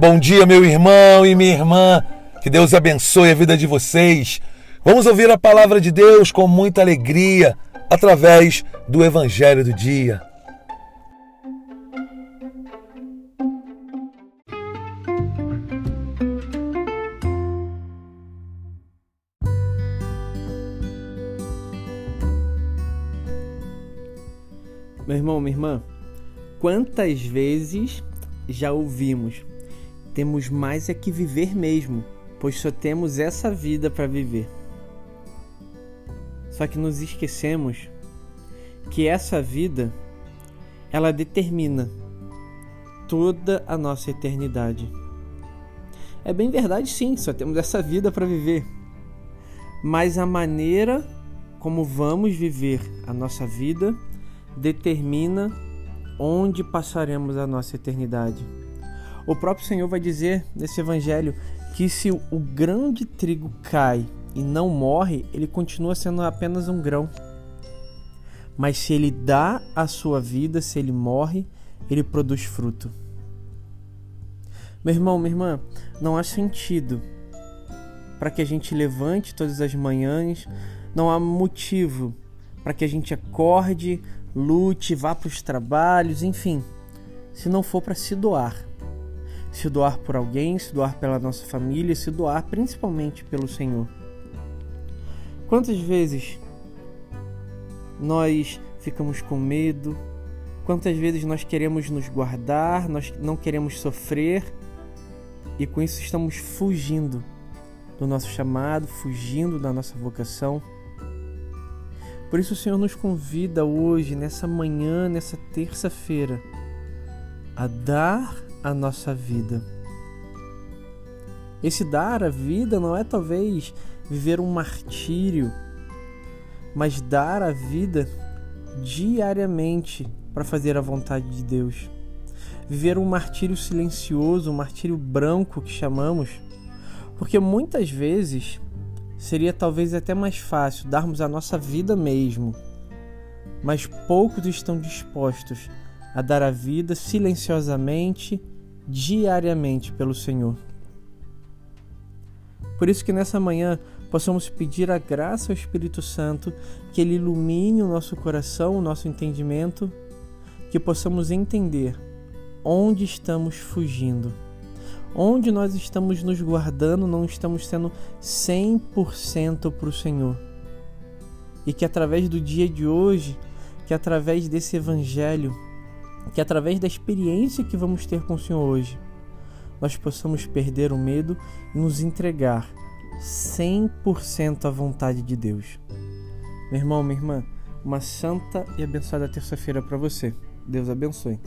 Bom dia, meu irmão e minha irmã. Que Deus abençoe a vida de vocês. Vamos ouvir a palavra de Deus com muita alegria através do Evangelho do Dia. Meu irmão, minha irmã, quantas vezes já ouvimos temos mais é que viver mesmo, pois só temos essa vida para viver. Só que nos esquecemos que essa vida ela determina toda a nossa eternidade. É bem verdade, sim, só temos essa vida para viver. Mas a maneira como vamos viver a nossa vida determina onde passaremos a nossa eternidade. O próprio Senhor vai dizer nesse evangelho que se o grão de trigo cai e não morre, ele continua sendo apenas um grão. Mas se ele dá a sua vida, se ele morre, ele produz fruto. Meu irmão, minha irmã, não há sentido para que a gente levante todas as manhãs, não há motivo para que a gente acorde, lute, vá para os trabalhos, enfim, se não for para se doar se doar por alguém, se doar pela nossa família, se doar principalmente pelo Senhor. Quantas vezes nós ficamos com medo? Quantas vezes nós queremos nos guardar, nós não queremos sofrer e com isso estamos fugindo do nosso chamado, fugindo da nossa vocação? Por isso o Senhor nos convida hoje, nessa manhã, nessa terça-feira, a dar a nossa vida. Esse dar a vida não é talvez viver um martírio, mas dar a vida diariamente para fazer a vontade de Deus. Viver um martírio silencioso, um martírio branco que chamamos, porque muitas vezes seria talvez até mais fácil darmos a nossa vida mesmo, mas poucos estão dispostos a dar a vida silenciosamente diariamente pelo Senhor. Por isso que nessa manhã possamos pedir a graça ao Espírito Santo que ele ilumine o nosso coração, o nosso entendimento, que possamos entender onde estamos fugindo, onde nós estamos nos guardando, não estamos sendo 100% para o Senhor. E que através do dia de hoje, que através desse evangelho, que através da experiência que vamos ter com o Senhor hoje, nós possamos perder o medo e nos entregar 100% à vontade de Deus. Meu irmão, minha irmã, uma santa e abençoada terça-feira para você. Deus abençoe.